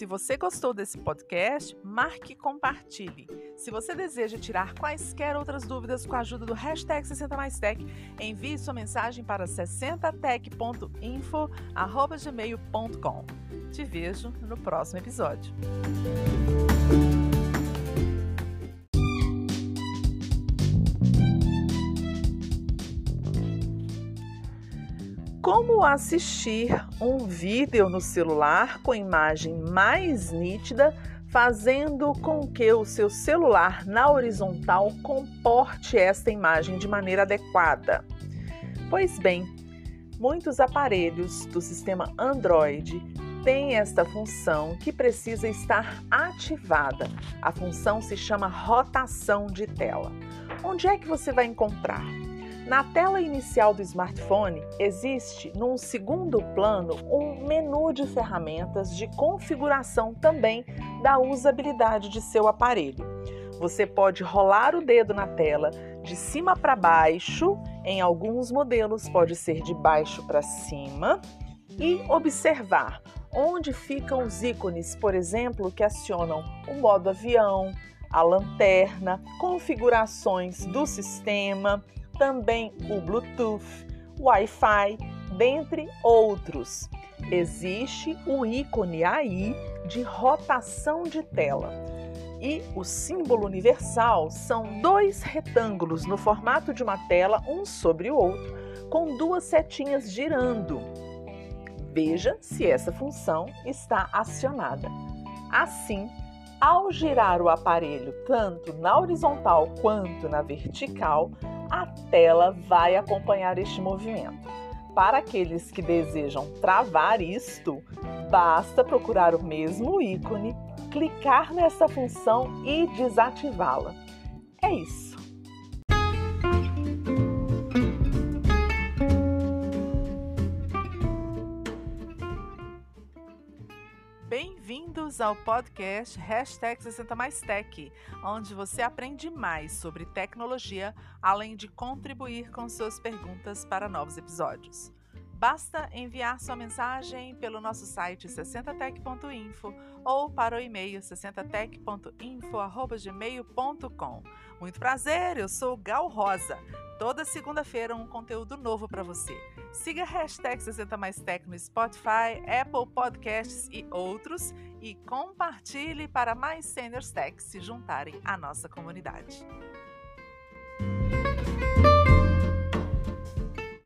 Se você gostou desse podcast, marque e compartilhe. Se você deseja tirar quaisquer outras dúvidas com a ajuda do hashtag 60 mais tech, envie sua mensagem para 60tech.info.gmail.com. Te vejo no próximo episódio. Como assistir um vídeo no celular com imagem mais nítida, fazendo com que o seu celular na horizontal comporte esta imagem de maneira adequada? Pois bem, muitos aparelhos do sistema Android têm esta função que precisa estar ativada. A função se chama rotação de tela. Onde é que você vai encontrar? Na tela inicial do smartphone, existe, num segundo plano, um menu de ferramentas de configuração também da usabilidade de seu aparelho. Você pode rolar o dedo na tela de cima para baixo, em alguns modelos pode ser de baixo para cima, e observar onde ficam os ícones, por exemplo, que acionam o modo avião, a lanterna, configurações do sistema também o Bluetooth, Wi-Fi, dentre outros. Existe o ícone aí de rotação de tela. E o símbolo universal são dois retângulos no formato de uma tela, um sobre o outro, com duas setinhas girando. Veja se essa função está acionada. Assim, ao girar o aparelho tanto na horizontal quanto na vertical, a tela vai acompanhar este movimento. Para aqueles que desejam travar isto, basta procurar o mesmo ícone, clicar nessa função e desativá-la. É isso. Bem-vindos ao podcast Hashtag 60 Mais Tech, onde você aprende mais sobre tecnologia, além de contribuir com suas perguntas para novos episódios. Basta enviar sua mensagem pelo nosso site 60tech.info ou para o e-mail 60tech.info.gmail.com. Muito prazer, eu sou Gal Rosa. Toda segunda-feira um conteúdo novo para você. Siga a hashtag 60 Mais Tech no Spotify, Apple Podcasts e outros e compartilhe para mais seniors tech se juntarem à nossa comunidade.